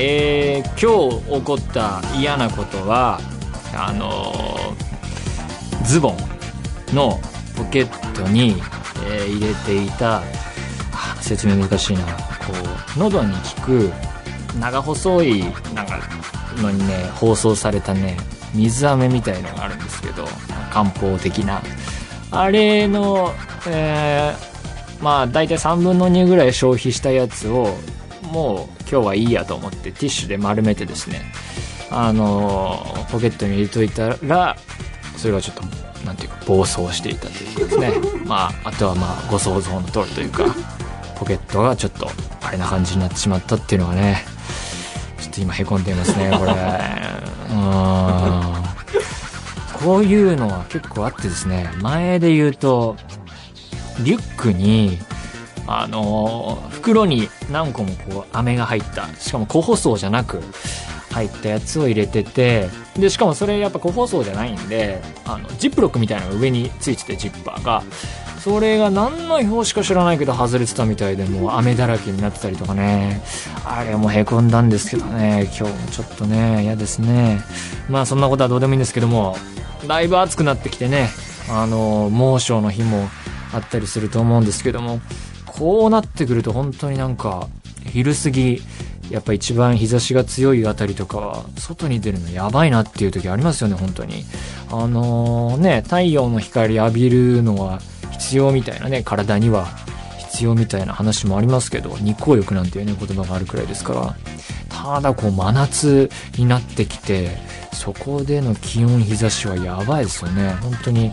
えー、今日起こった嫌なことはあのーズボンのポケットに、えー入れていた説明難しいな。こう喉に効く長細いなんかのにね放送されたね水飴みたいのがあるんですけど漢方的な。あれの、えーまあ大体3分の2ぐらい消費したやつをもう今日はいいやと思ってティッシュで丸めてですねあのーポケットに入れといたらそれがちょっとなんていうか暴走していたというかですね。まああとはまあご想像の通りというかポケットがちょっとあれな感じになってしまったっていうのがねちょっと今へこんでいますねこれ。うーん。こういうのは結構あってですね前で言うとリュックにあのー袋に何個もこう飴が入った。しかも個包装じゃなく入ったやつを入れてて。でしかもそれやっぱ個包装じゃないんであのジップロックみたいなのが上についててジッパーが。それが何の表紙か知らないけど外れてたみたいでもう雨だらけになってたりとかね。あれもへこんだんですけどね。今日もちょっとね嫌ですね。まあそんなことはどうでもいいんですけどもだいぶ暑くなってきてねあの猛暑の日もあったりすると思うんですけども。こうなってくると本当になんか昼過ぎやっぱ一番日差しが強いあたりとかは外に出るのやばいなっていう時ありますよね本当に。あのーね太陽の光浴びるのは必要みたいなね体には必要みたいな話もありますけど日光浴なんていうね言葉があるくらいですから。ただこう真夏になってきてそこでの気温日差しはやばいですよね。本当に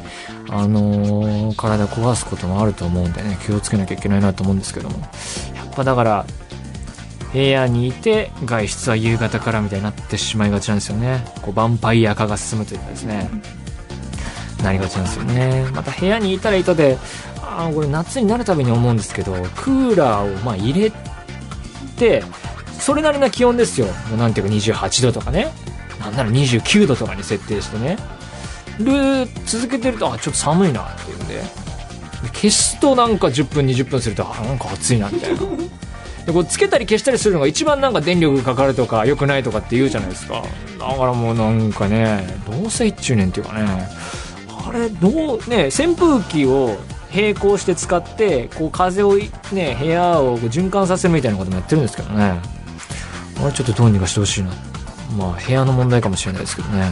あのー体壊すこともあると思うんでね気をつけなきゃいけないなと思うんですけども。やっぱだから部屋にいて外出は夕方からみたいになってしまいがちなんですよね。こうヴァンパイア化が進むというかですね。なりがちなんですよね。また部屋にいたらいたであーこれ夏になるたびに思うんですけどクーラーをま入れてそれなりな気温ですよ。もうなんていうか28度とかね。なんなら29度とかに設定してね。で続けてるとあちょっと寒いなっていうんで。消すとなんか10分20分するとあなんか暑いなみたいな。でこうつけたり消したりするのが一番なんか電力かかるとか良くないとかって言うじゃないですか。だからもうなんかねどうせ一中年っていうかね。あれどうね扇風機を並行して使ってこう風をね部屋を循環させるみたいなこともやってるんですけどね。あれちょっとどうにかしてほしいな。まあ部屋の問題かもしれないですけどね。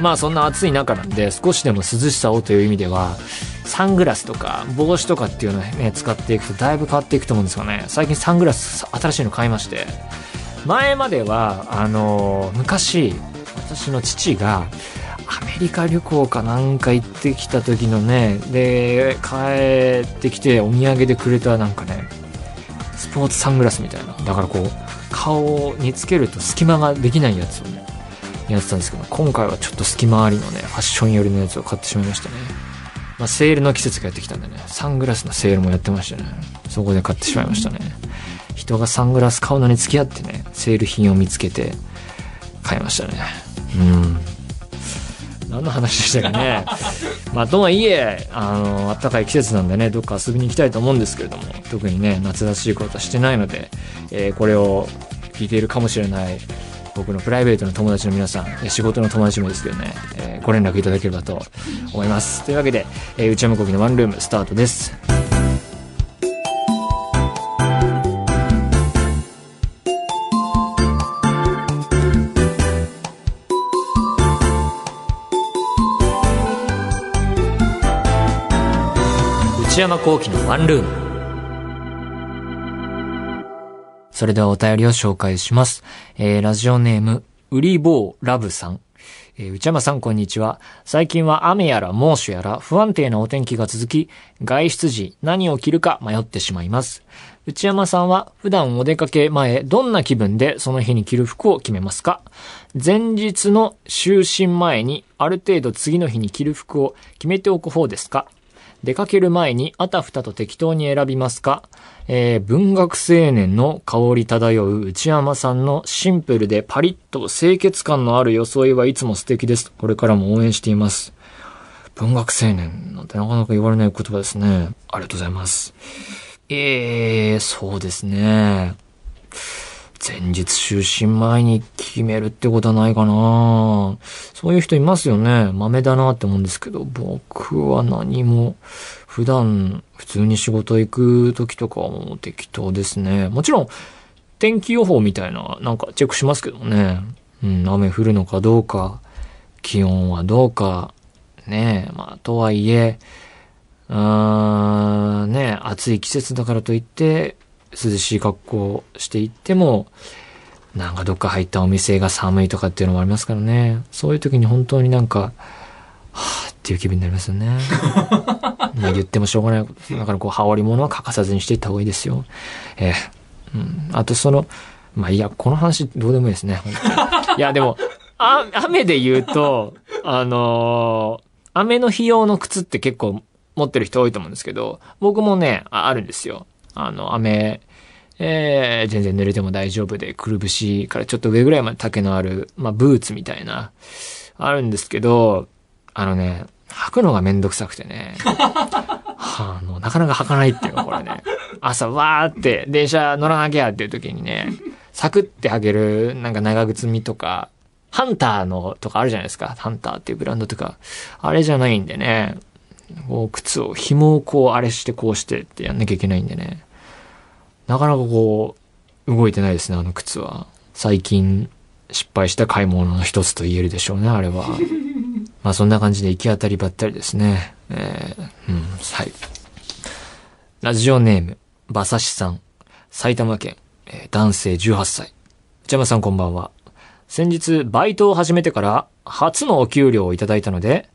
まあそんな暑い中なんで少しでも涼しさをという意味ではサングラスとか帽子とかっていうのをね使っていくとだいぶ変わっていくと思うんですよね。最近サングラス新しいの買いまして。前まではあの昔私の父がアメリカ旅行かなんか行ってきた時のねで帰ってきてお土産でくれたなんかねスポーツサングラスみたいな。だからこう顔につけると隙間ができないやつをねやってたんですけど今回はちょっと隙間ありのねファッション寄りのやつを買ってしまいましたね。まあ、セールの季節がやってきたんでねサングラスのセールもやってましたねそこで買ってしまいましたね。人がサングラス買うのに付き合ってねセール品を見つけて買いましたね。うん。何の話でしたかね。まあとはいえあの暖かい季節なんでねどっか遊びに行きたいと思うんですけれども特にね夏らしいことはしてないので、えーこれを聞いているかもしれない僕のプライベートの友達の皆さん、仕事の友達もですけどね、えーご連絡いただければと思います。というわけで、えー内山こぎのワンルームスタートです。内山幸喜のワンルーム。それではお便りを紹介します。えー、ラジオネーム、ウリボーラブさん。えー内山さんこんにちは。最近は雨やら猛暑やら不安定なお天気が続き、外出時何を着るか迷ってしまいます。内山さんは普段お出かけ前、どんな気分でその日に着る服を決めますか？前日の就寝前にある程度次の日に着る服を決めておく方ですか？出かける前にあたふたと適当に選びますか？えー、文学青年の香り漂う内山さんのシンプルでパリッと清潔感のある装いはいつも素敵です。これからも応援しています。文学青年なんてなかなか言われない言葉ですね。ありがとうございます。えー、そうですね。前日就寝前に決めるってことはないかなそういう人いますよね。豆だなって思うんですけど、僕は何も、普段普通に仕事行く時とかはもう適当ですね。もちろん、天気予報みたいな、なんかチェックしますけどね。うん、雨降るのかどうか、気温はどうか、ねまあ、とはいえ、うーん、ね暑い季節だからといって、涼しい格好していっても、なんかどっか入ったお店が寒いとかっていうのもありますからね。そういう時に本当になんか、はぁっていう気分になりますよね。ま あ言ってもしょうがない。だからこう、羽織物は欠かさずにしていった方がいいですよ。ええー、うん。あとその、まあいや、この話どうでもいいですね。いや、でも、あ、雨で言うと、あのー、雨の日用の靴って結構持ってる人多いと思うんですけど、僕もね、あるんですよ。あの、雨、えー、全然濡れても大丈夫で、くるぶしからちょっと上ぐらいまで丈のある、まあ、ブーツみたいな、あるんですけど、あのね、履くのがめんどくさくてね。はあ、の、なかなか履かないっていうのこれね。朝、わーって電車乗らなきゃっていう時にね、サクって履ける、なんか長靴みとか、ハンターのとかあるじゃないですか。ハンターっていうブランドとか。あれじゃないんでね。こう、靴を、紐をこう、あれしてこうしてってやんなきゃいけないんでね。なかなかこう、動いてないですね、あの靴は。最近、失敗した買い物の一つと言えるでしょうね、あれは。まあそんな感じで行き当たりばったりですね。えー、うん、はい。ラジオネーム、馬刺しさん。埼玉県、えー、男性18歳。内山さんこんばんは。先日、バイトを始めてから初のお給料をいただいたので、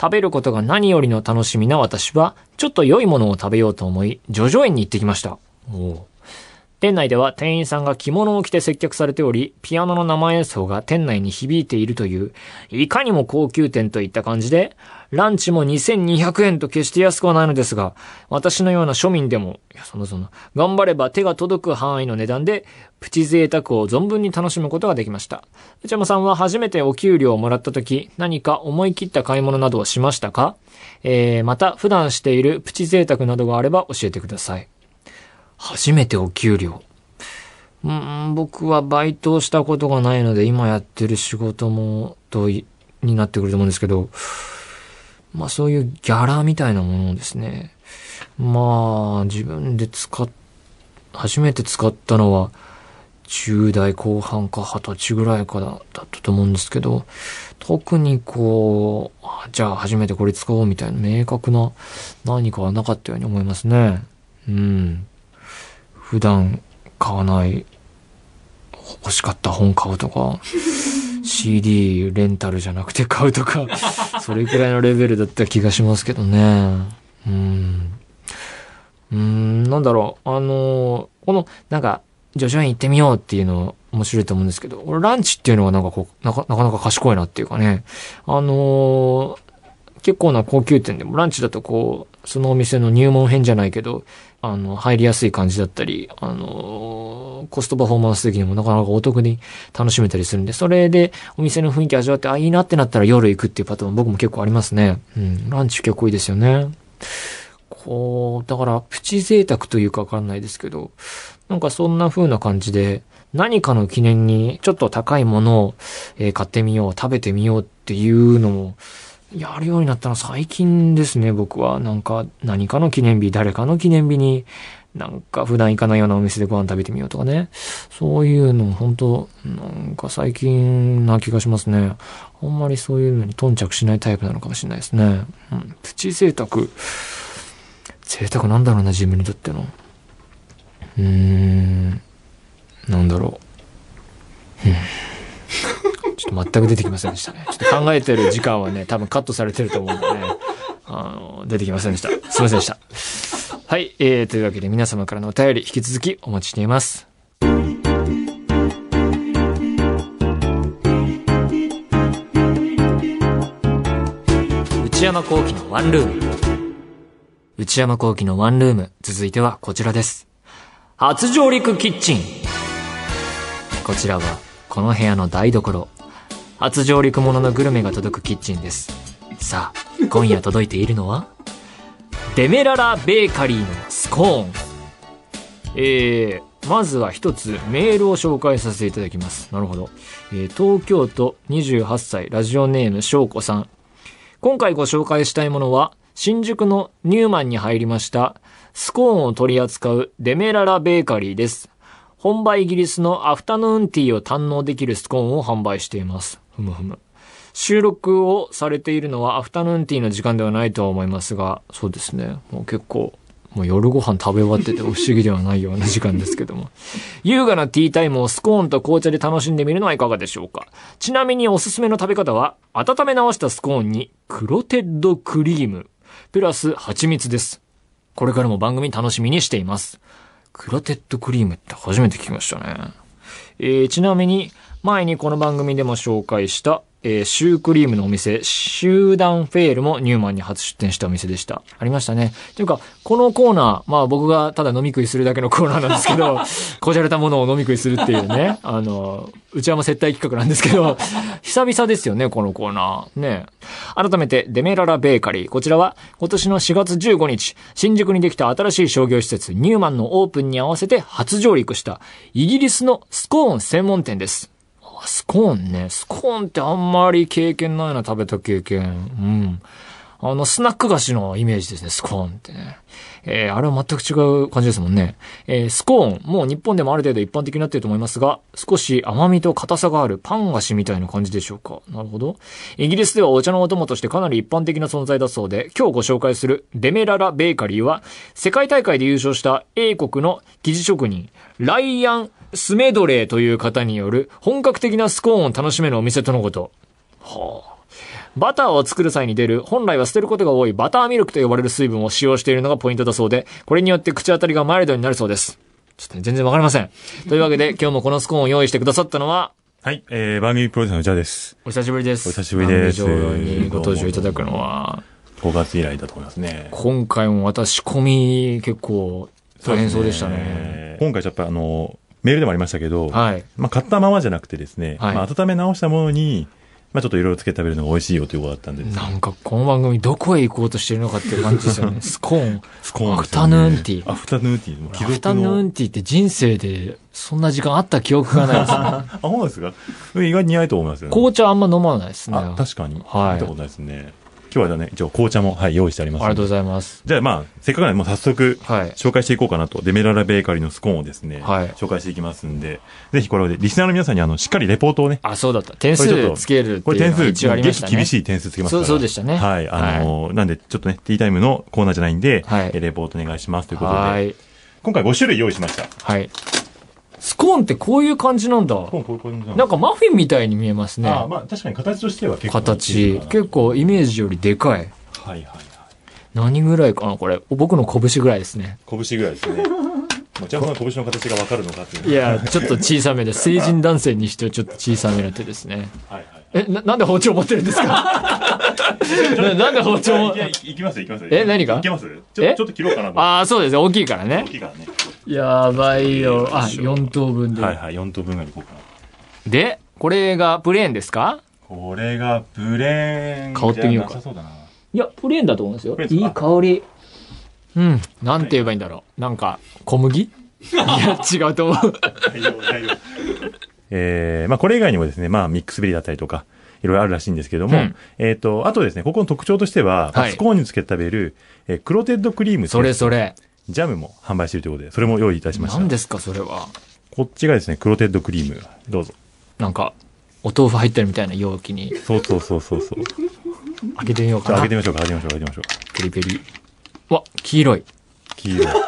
食べることが何よりの楽しみな私は、ちょっと良いものを食べようと思い、ジョジョ園に行ってきました。店内では店員さんが着物を着て接客されており、ピアノの生演奏が店内に響いているという、いかにも高級店といった感じで、ランチも2200円と決して安くはないのですが、私のような庶民でも、いや、そのその、頑張れば手が届く範囲の値段で、プチ贅沢を存分に楽しむことができました。内山さんは初めてお給料をもらった時、何か思い切った買い物などをしましたか？えー、また、普段しているプチ贅沢などがあれば教えてください。初めてお給料。うん、僕はバイトをしたことがないので、今やってる仕事も、と、になってくると思うんですけど、まあそういうギャラみたいなものをですね、まあ自分で使っ、初めて使ったのは10代後半か20歳ぐらいからだったと思うんですけど、特にこう、じゃあ初めてこれ使おうみたいな明確な何かはなかったように思いますね。うん。普段買わない欲しかった本買うとか、CD レンタルじゃなくて買うとか、それくらいのレベルだった気がしますけどね。うん。うん、なんだろう。あのこの、なんか、ジョ園行ってみようっていうの面白いと思うんですけど、俺ランチっていうのはなんかこう、なかなかなか賢いなっていうかね。あのー、結構な高級店でもランチだとこう、そのお店の入門編じゃないけど、あの、入りやすい感じだったり、あの、コストパフォーマンス的にもなかなかお得に楽しめたりするんで、それでお店の雰囲気味わって、あ、いいなってなったら夜行くっていうパターン僕も結構ありますね。うん、ランチ結構いいですよね。こう、だから、プチ贅沢というかわかんないですけど、なんかそんな風な感じで、何かの記念にちょっと高いものを、え、買ってみよう、食べてみようっていうのも、やるようになったのは最近ですね、僕は。なんか、何かの記念日、誰かの記念日に、なんか普段行かないようなお店でご飯食べてみようとかね。そういうの、本当なんか最近な気がしますね。あんまりそういうのに頓着しないタイプなのかもしれないですね。うん。プチ贅沢。贅沢なんだろうな、自分にとっての。うーん。なんだろう。ょっと全く出てきませんでしたね。ちょっと考えてる時間はね、多分カットされてると思うんでね、あの、出てきませんでした。すいませんでした。はい、えー、というわけで皆様からのお便り引き続きお待ちしています。内山幸喜のワンルーム。内山幸喜のワンルーム。続いてはこちらです。初上陸キッチン。こちらは、この部屋の台所。初上陸もののグルメが届くキッチンです。さあ、今夜届いているのはデメララベーカリーのスコーン。えー、まずは一つメールを紹介させていただきます。なるほど。えー東京都28歳ラジオネーム翔子さん。今回ご紹介したいものは、新宿のニューマンに入りました、スコーンを取り扱うデメララベーカリーです。本場イギリスのアフタヌーンティーを堪能できるスコーンを販売しています。ふむふむ。収録をされているのはアフタヌーンティーの時間ではないとは思いますが、そうですね。もう結構、もう夜ご飯食べ終わってて不思議ではないような時間ですけども。優雅なティータイムをスコーンと紅茶で楽しんでみるのはいかがでしょうか。ちなみにおすすめの食べ方は、温め直したスコーンにクロテッドクリーム、プラス蜂蜜です。これからも番組楽しみにしています。クロテッドクリームって初めて聞きましたね。えーちなみに、前にこの番組でも紹介した、えーシュークリームのお店、集団フェールもニューマンに初出店したお店でした。ありましたね。というか、このコーナー、まあ僕がただ飲み食いするだけのコーナーなんですけど、こじゃれたものを飲み食いするっていうね、あの、内山接待企画なんですけど、久々ですよね、このコーナー。ね。改めて、デメララベーカリー。こちらは、今年の4月15日、新宿にできた新しい商業施設、ニューマンのオープンに合わせて初上陸した、イギリスのスコーン専門店です。スコーンね。スコーンってあんまり経験ないな、食べた経験。うん。あの、スナック菓子のイメージですね、スコーンってね。えー、あれは全く違う感じですもんね。えー、スコーン、もう日本でもある程度一般的になってると思いますが、少し甘みと硬さがあるパン菓子みたいな感じでしょうか。なるほど。イギリスではお茶のお供としてかなり一般的な存在だそうで、今日ご紹介するデメララベーカリーは、世界大会で優勝した英国の生地職人、ライアン・スメドレーという方による本格的なスコーンを楽しめるお店とのこと。はあ。バターを作る際に出る、本来は捨てることが多いバターミルクと呼ばれる水分を使用しているのがポイントだそうで、これによって口当たりがマイルドになるそうです。ちょっとね、全然わかりません。というわけで、今日もこのスコーンを用意してくださったのは、はい、えー、番組プロデューサーのジャです。お久しぶりです。お久しぶりですにご登場いただくのは、5月以来だと思いますね。今回も私仕込み結構大変そうでしたね。今回ちょっとあの、メールでもありましたけど、はい。まあ、買ったままじゃなくてですね、はいまあ、温め直したものに、まあ、ちょっといろいろつけて食べるのが美味しいよということだったんでねなんかこの番組どこへ行こうとしてるのかっていう感じですよね。スコーン。スコーンアフタヌーンティー。アフタヌーンティー。アフタヌーの。ンティーって人生でそんな時間あった記憶がないですね。あ、そうですか？意外に似合いと思いますよね。紅茶あんま飲まないですね。あ、確かに。はい見たことないですね。今日はね、一応紅茶も、はい、用意してありますありがとうごいざいます。じゃあまあ、せっかくなんで、もう早速、はい。紹介していこうかなと。デメララベーカリーのスコーンをですね、はい紹介していきますんで、ぜひこれで、リスナーの皆さんにあの、しっかりレポートをね、あ、そうだった。点数つけるってこれ点数、いうのが一応ありましたね。激厳しい点数つけますから。そうそうでしたねはい。あのーなんで、ちょっとね、ティータイムのコーナーじゃないんで、はいえレポートお願いしますということで、はい。今回5種類用意しました。はい。スコーンってこういう感じなんだ。こうこういう感じなんなんかマフィンみたいに見えますね。あーまあ確かに形としては結構形結構イメージよりでかい。はいはいはい。何ぐらいかなこれ。僕の拳ぐらいですね。拳ぐらいですね。もちろんその拳の形がわかるのかっていう。いや、ちょっと小さめで、成人男性にしてはちょっと小さめな手ですね。はいはい。え、な、なんで包丁持ってるんですか？な なんで包丁いもやいいきますよいきますよえ何が？いけます？ちょえ？ちょっと切ろうかなと。ああ、そうですね。大きいからね大。きいからね。やばいよ。あ、よいしょ4等分で。はいはい、4等分ぐらいいこうかな。で、これがプレーンですか？これがプレーン。香ってみようか。いや、プレーンだと思うんですよいい香り。うん。なんて言えばいいんだろう。なんか、小麦？いや、違うと思う。大丈夫大丈夫えー、まあこれ以外にもですね、まあミックスベリーだったりとか、いろいろあるらしいんですけども、うんえっ、と、あとですね、ここの特徴としては、まあはいスコーンにつけて食べる、えークロテッドクリームそれそれ。ジャムも販売しているということで、それも用意いたしました。何ですか、それは？こっちがですね、クロテッドクリーム。どうぞ。なんか、お豆腐入ってるみたいな容器にそうそうそうそうそう。開けてみようかな。開けてみましょうか、開けてみましょう、開けてみましょう。ペリペリ。わ、黄色い。黄色い。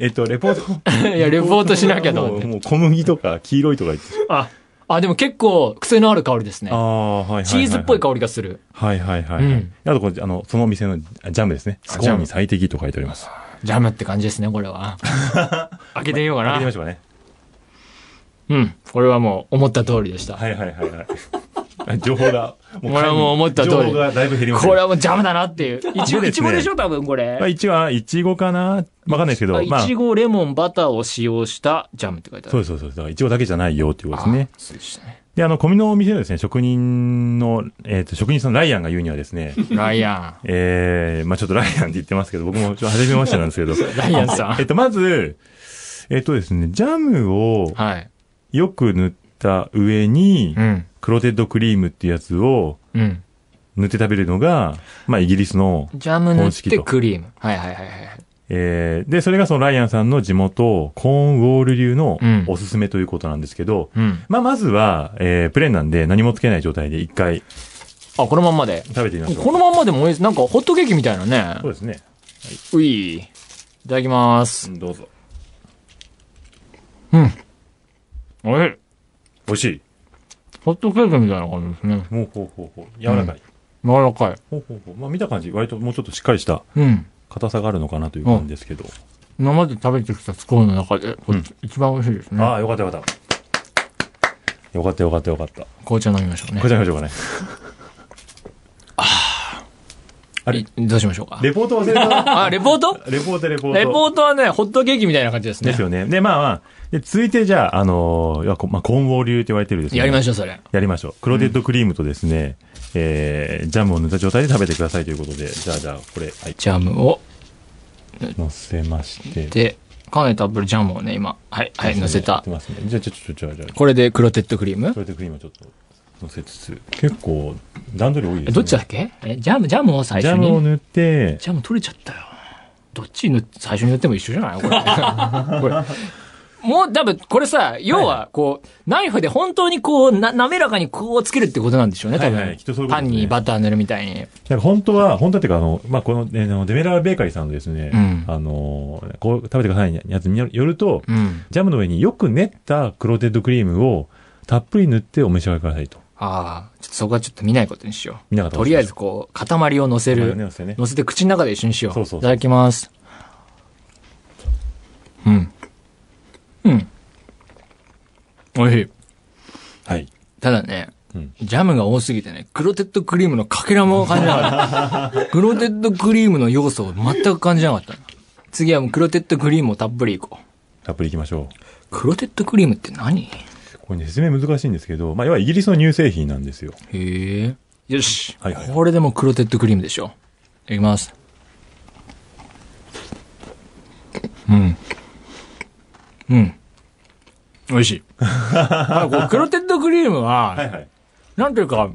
えっと、レポート。いや、レポートしなきゃと思って。もう小麦とか黄色いとか言って。あ、あ、でも結構癖のある香りですねあ。あ、はいはいはい。チーズっぽい香りがする。はいはいはい。うんあとこれ、あの、そのお店のジャムですね。スコーンに最適と書いております。ジャムって感じですね、これは。開けてみようかな開けてみま。しょうかね。うん。これはもう思った通りでした。はいはいはいはい。情報が、もこれはもう思った通り情報がだいぶ減りました。これはもうジャムだなっていう。いちご、いちごでしょ？多分これ。まあ、一応、いちごかな？わかんないですけど、いちご、レモン、バターを使用したジャムって書いてある。そうそうそう。だから、いちごだけじゃないよっていうことですねあ。。そうでしたね。で、あの、小見のお店のですね、職人の、えっ、と、職人さんのライアンが言うにはですね、ライアえー、まあちょっとライアンって言ってますけど、僕もちょっと初めましてなんですけど。ライアンさんえっと、まず、えっとですね、ジャムをン。はい。よく塗った上にう、ん。クロテッドクリームっていうやつをうん。塗って食べるのが、まあイギリスの、ジャム塗ってクリーム。はいはいはいはい。えー、で、それがそのライアンさんの地元、コーンウォール流のうんおすすめということなんですけど、うん。まあまずは、えー、プレーンなんで何もつけない状態で一回あ、このまんまで。食べてみましょう。このまんまでも美味しい。なんかホットケーキみたいなねそう。ですね。うい。いただきます。どうぞ。うん。おいしい。美味しい。ホットケーキみたいな感じですね。ほうほうほうほう。柔らかい。柔らかい。ほうほうほう。まあ見た感じ、割ともうちょっとしっかりしたうん。硬さがあるのかなという感じですけど。今まで食べてきたスコーンの中で、これうん一番美味しいですね。ああ、よかったよかった。よかったよかったよかった。紅茶飲みましょうねこ。ちら行きましょうかね。あれ？いどうしましょうか？レポート忘れた？あ、レポート？レポートレポート。レポートはね、ホットケーキみたいな感じですね。ですよね。で、まあまあ、で、続いてじゃあ、あのーまあ、コーンウォー流って言われてるですね。しやりましょう、それ。やりましょう。クロテッドクリームとですね、えー、ジャムを塗った状態で食べてくださいということで、じゃあじゃあ、これ、はい、ジャムを、乗せまして。で、かなりたっぷりジャムをね、今、はい、はい、乗せた乗って。ますね。じゃあ、ちょ、ちょ、ちょ、じゃあ、これでクロテッドクリーム？クロテッドクリームをちょっと乗せつつ、結構、段取り多いですね。えどっちだっけ？え、ジャム、ジャムを最ジ初に？ャムを塗って、ジャム取れちゃったよ。どっち塗最初に塗っても一緒じゃない？これ。これ。もう、多分、これさ、要は、こう、ナイフで本当にこう、な、滑らかにこうつけるってことなんでしょうね、多分。はいはいきっとそういうことパンにバター塗るみたいに。なんか本当は、本当はっていうか、あの、まあ、この、ね、あのデメラーベーカリーさんのですね、うんあの、こう、食べてくださいにやつによると、うん。ジャムの上によく練ったクロテッドクリームをたっぷり塗ってお召し上がりくださいと。ああ、ちょっとそこはちょっと見ないことにしよう。見なかったとりあえずこう、塊を乗せる。ね、ね乗せて口の中で一緒にしよう。そうそうそういただきます。うん。うん。美味しい。はい。ただね、うんジャムが多すぎてね、クロテッドクリームのかけらも感じなかった。クロテッドクリームの要素を全く感じなかった。次はもうクロテッドクリームをたっぷりいこう。たっぷりいきましょう。クロテッドクリームって何？これね、説明難しいんですけど、まあ、要はイギリスの乳製品なんですよ。へえ。よし。はいはいこれでもクロテッドクリームでしょ。いただきます。うん。うん。美味しい。あこうクロテッドクリームは、はい。なんていうか、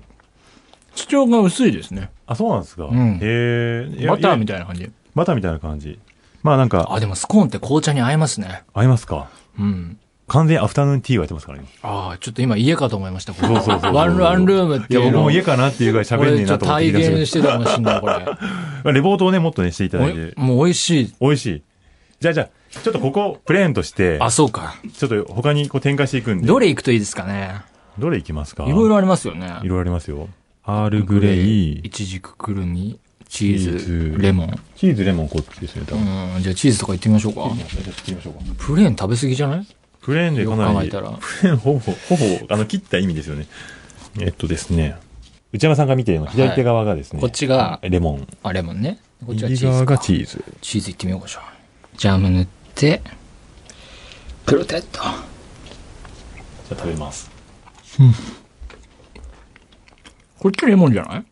主張が薄いですね。あ、そうなんですか。んへえ。バターみたいたいな感じ。バターみたいな感じ。まあなんか、あ、でもスコーンって紅茶に合いますね。合いますか？うん。完全にアフタヌーンティーがやってますからね。ああ、ちょっと今家かと思いました。こそうそうそうそうワンワンルームっいや、ていうの僕も家かなっていうぐらい喋んねえなと思って体現してたかもしんない、これ。レポートをね、もっとね、していただいて。もう美味しい。美味しい。じゃあじゃあ、ちょっとここ、プレーンとして、あ、そうか。ちょっと他にこう展開していくんで。どれ行くといいですかね？どれいきますか？いろいろありますよね。いろいろありますよ。アールグレイ、イチジクくるみ、チーズ、ズレモン。チーズ、レモン、こっちですね、多う分。ん、じゃあチーズとか行ってみましょうか。行ってみましょうか。プレーン食べ過ぎじゃない？プレーンでかなり、プレーンほぼ、ほぼ、あの、切った意味ですよね。えっとですね、内山さんが見ているの左手側がですね、こっちが、レモン。あ、レモンね。こっちはチーズか。がチーズ。チーズ行ってみようか、じゃあ。ジャム塗って、プロテッド。じゃあ食べます。こっちレモンじゃない？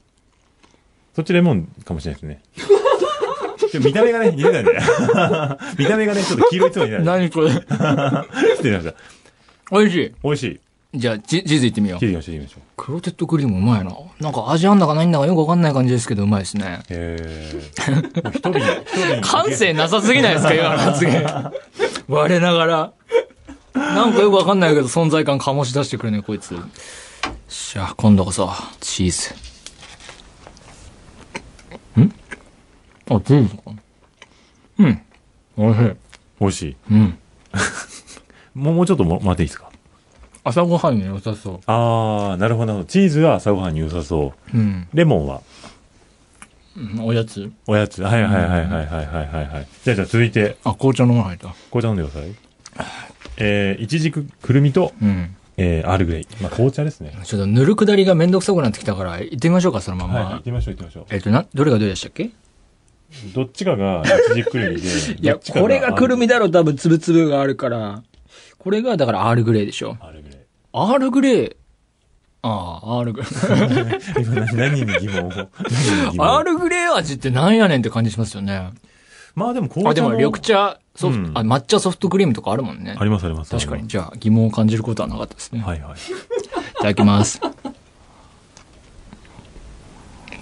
そっちレモンかもしれないですね。見た目がね、似てたんで。見た目がね、ちょっと黄色いつもになる。何これ？失礼しました。美味しい？美味しい。じゃあ、チチーズ行ってみよう切。りましょう、ましょう。クロテッドクリームうまいな。なんか味あんだかないんだかよくわかんない感じですけど、うまいですね。へー。も う一瓶、一瓶。感性なさすぎないですか、今の発言。我ながら。なんかよくわかんないけど、存在感醸し出してくるね、こいつ。しゃあ、今度こそ、チーズ。あ、チーズか。うん。おいしい。美味しい。うん。もう、もうちょっとも待っていいですか？朝ごはんに良さそう。ああ、なるほど。チーズは朝ごはんに良さそう。うん。レモンは？おやつおやつ。はいはいはいはいはいはいはい。じゃあじゃあ続いて。あ、紅茶飲ま入った。紅茶飲んでください。えー、いちじく、くるみと、うん。えー、アールグレイ。まあ、紅茶ですね。ちょっとぬるくだりがめんどくさくなってきたから、行ってみましょうか、そのまま。はい、行ってみましょう、行ってみましょう。えっ、ー、と、な、どれがどれでしたっけ？どっちかがじくくるみで、いや、これがくるみだろ、多分、つぶつぶがあるから。これが、だから、アールグレイでしょ。アールグレイ。アールグレイ。ああ、アールグレイ。今何何に疑問を？アールグレイ味ってなんやねんって感じしますよね。まあでも紅茶あ、でも、緑茶、ソフト、うんあ、抹茶ソフトクリームとかあるもんねあ。りますあります。確かに。じゃあ、疑問を感じることはなかったですね。はいはい。いただきます。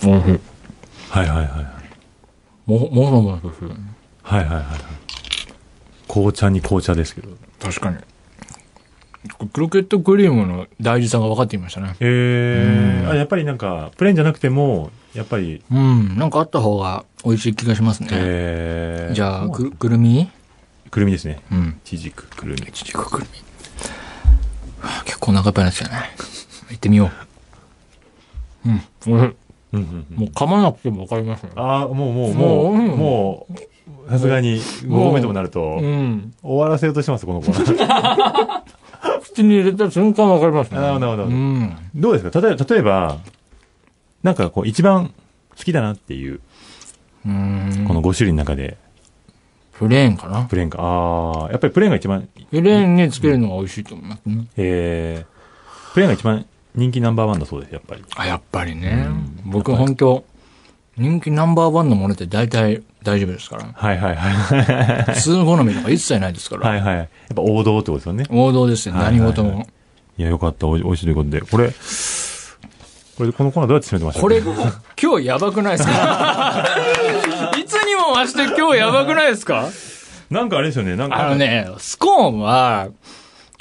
おいしいはいはいはい。も、もそもそする。はいはいはいはい。紅茶に紅茶ですけど。確かに。クロケットクリームの大事さが分かってきましたね。えー、うんあやっぱりなんか、プレーンじゃなくても、やっぱり、うん。なんかあった方が美味しい気がしますね。えー、じゃあ、くる、くるみ？くるみですね。うん。ちじくくるみ。いちじくくるみ。はあ結構お腹いっぱいになってきたね。行ってみよう。うん。おいしいうんうんうん。もう噛まなくても分かりますね。ああ、もうもう、もうもう、さすがに5個目ともなると、うん。終わらせようとしてます、この子は。口に入れた瞬間分かりますね。なるほどなるほどうん。どうですか？例えば、例えば、なんかこう、一番好きだなっていう、うん。この5種類の中で、プレーンかなプレーンか。ああ、やっぱりプレーンが一番、プレーンにつけるのが美味しいと思いますね。えー、プレーンが一番人気ナンバーワンだそうです、やっぱり。あ、やっぱりねうん。僕本当人気ナンバーワンのものって大体大丈夫ですから。はいはいはい。普通の好みとか一切ないですから。はいはい。やっぱ王道ってことですよね。王道ですよ、はいはいはい何事も。いや、よかった。おい美味しいということで。これ、これ、このコーナーどうやって進めてましたこれ、今日やばくないですか？いつにも増して今日やばくないですか？なんかあれですよね。なんか。あの。ね、スコーンは、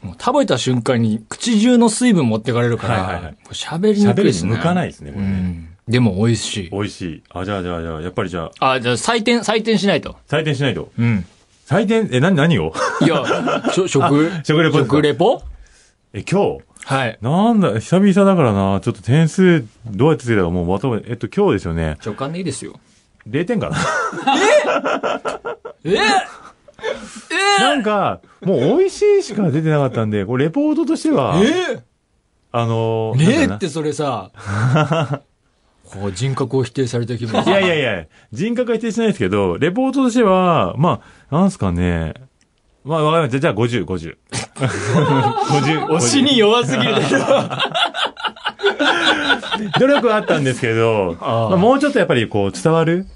もう食べた瞬間に口中の水分持ってかれるから、はいはいはい喋りにくいですね。喋りに向かないですね、こうれね。ん。でも美味しい。美味しい。あ、じゃあじゃあじゃあ、やっぱりじゃあ、あ、じゃあ採点、採点しないと。採点しないと？うん。採点、え、な、何を？いや、しょ 食、食レポ食レポ？え、今日？はい。なんだ、久々だからな、ちょっと点数、どうやってつけたかもうまとめ、えっと、今日ですよね。直感でいいですよ。0点かな？え？なんか、もう美味しいしか出てなかったんで、これレポートとしては、えあのー、ねえってそれさ、こう人格を否定された気分。いやいやいや、人格は否定しないですけど、レポートとしては、まあ、なんすかね。まあ、わかりました。じゃあ、50、50。50。推しに弱すぎるでしょ。努力はあったんですけど、ああまあ、もうちょっとやっぱりこう、伝わる？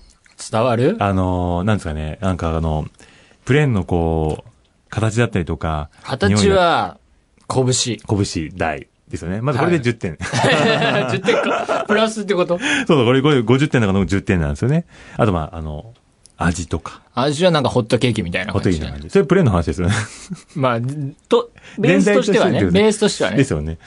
伝わる？あのー、なんですかね。なんかあの、プレーンのこう、形だったりとか。形は、拳。拳大ですよね。まずこれで10点。10点か。プラスってこと？そうそう、これ、これ50点だからの10点なんですよね。あと、まあ、あの、味とか。味はなんかホットケーキみたいなホット。ケーキな感じ。それプレーンの話ですよね。まあ、と、ベースとしてはね。ベースとしてはねで。すよね。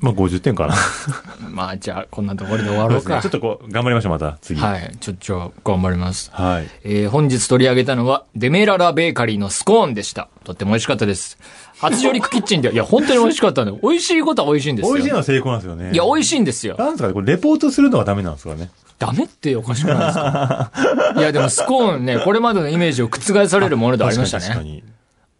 まあ、50点かな。まあ、じゃあ、こんなところで終わろうか。ちょっとこう、頑張りましょう、また、次。はい。はい。ちょ、ちょ、頑張ります。はい。えー本日取り上げたのは、デメララベーカリーのスコーンでした。とっても美味しかったです。初上陸キッチンでは、いや、本当に美味しかったんで、美味しいことは美味しいんですよ。美味しいのは成功なんですよね。いや、美味しいんですよ。なんですかね、これ、レポートするのはダメなんですかね。ダメっておかしくないですか？いや、でもスコーンね、これまでのイメージを覆されるものでありましたね。確かに。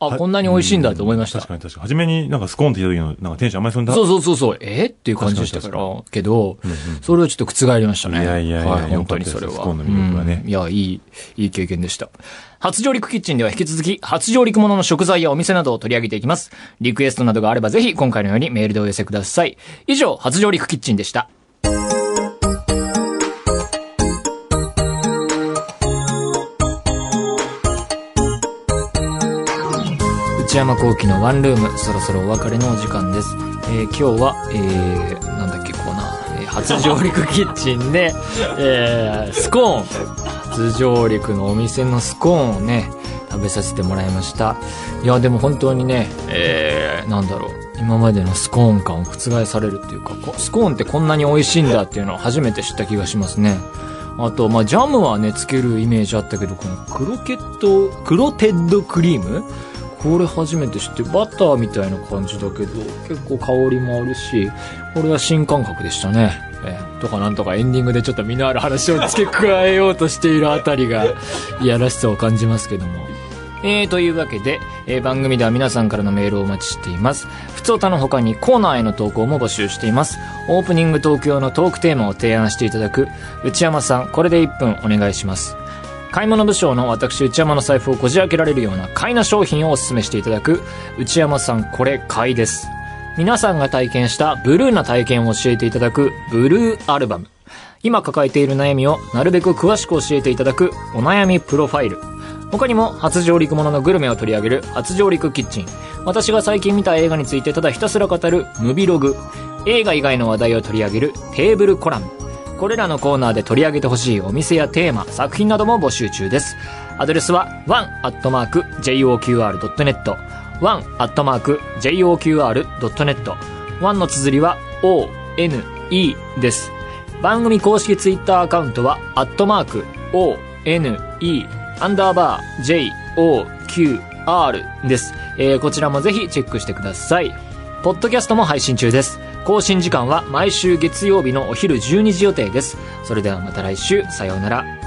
あ、こんなに美味しいんだと思いました。確かに確かに。初めになんかスコーンって言った時の、なんかテンションあんまりそんな。そうそうそうそう、え？っていう感じでしたから、けど、うんうんそれをちょっと覆りましたね。いやいやいやはい、本当にそれは。スコーンの魅力はねうんいや、いい、いい経験でした。初上陸キッチンでは引き続き、初上陸ものの食材やお店などを取り上げていきます。リクエストなどがあればぜひ、今回のようにメールでお寄せください。以上、初上陸キッチンでした。内山幸喜のワンルーム、そろそろお別れのお時間です。えー今日は、えー、なんだっけ、コーナー、えー初上陸キッチンで、えー、スコーン、初上陸のお店のスコーンをね、食べさせてもらいました。いや、でも本当にね、えー、なんだろう、今までのスコーン感を覆されるっていうか、スコーンってこんなに美味しいんだっていうのを初めて知った気がしますね。あと、まあ、ジャムはね、つけるイメージあったけど、このクロケット、クロテッドクリームこれ初めて知って、バターみたいな感じだけど、結構香りもあるし、これは新感覚でしたね。えーとかなんとかエンディングでちょっと身のある話を付け加えようとしているあたりが、いやらしさを感じますけども。えー、というわけで、えー番組では皆さんからのメールをお待ちしています。普通歌の他にコーナーへの投稿も募集しています。オープニングトーク用のトークテーマを提案していただく、内山さん、これで1分お願いします。買い物部賞の私内山の財布をこじ開けられるような買いな商品をお勧めしていただく内山さんこれ買いです。皆さんが体験したブルーな体験を教えていただくブルーアルバム。今抱えている悩みをなるべく詳しく教えていただくお悩みプロファイル。他にも初上陸もののグルメを取り上げる初上陸キッチン。私が最近見た映画についてただひたすら語るムビログ。映画以外の話題を取り上げるテーブルコラム。これらのコーナーで取り上げてほしいお店やテーマ、作品なども募集中です。アドレスは one.joqr.net one.joqr.net one の綴りは o, n, e です。番組公式ツイッターアカウントは、アットマーク、o, n, e, アンダーバー、j, o, q, r です。えーこちらもぜひチェックしてください。ポッドキャストも配信中です。更新時間は毎週月曜日のお昼12時予定です。それではまた来週、さようなら。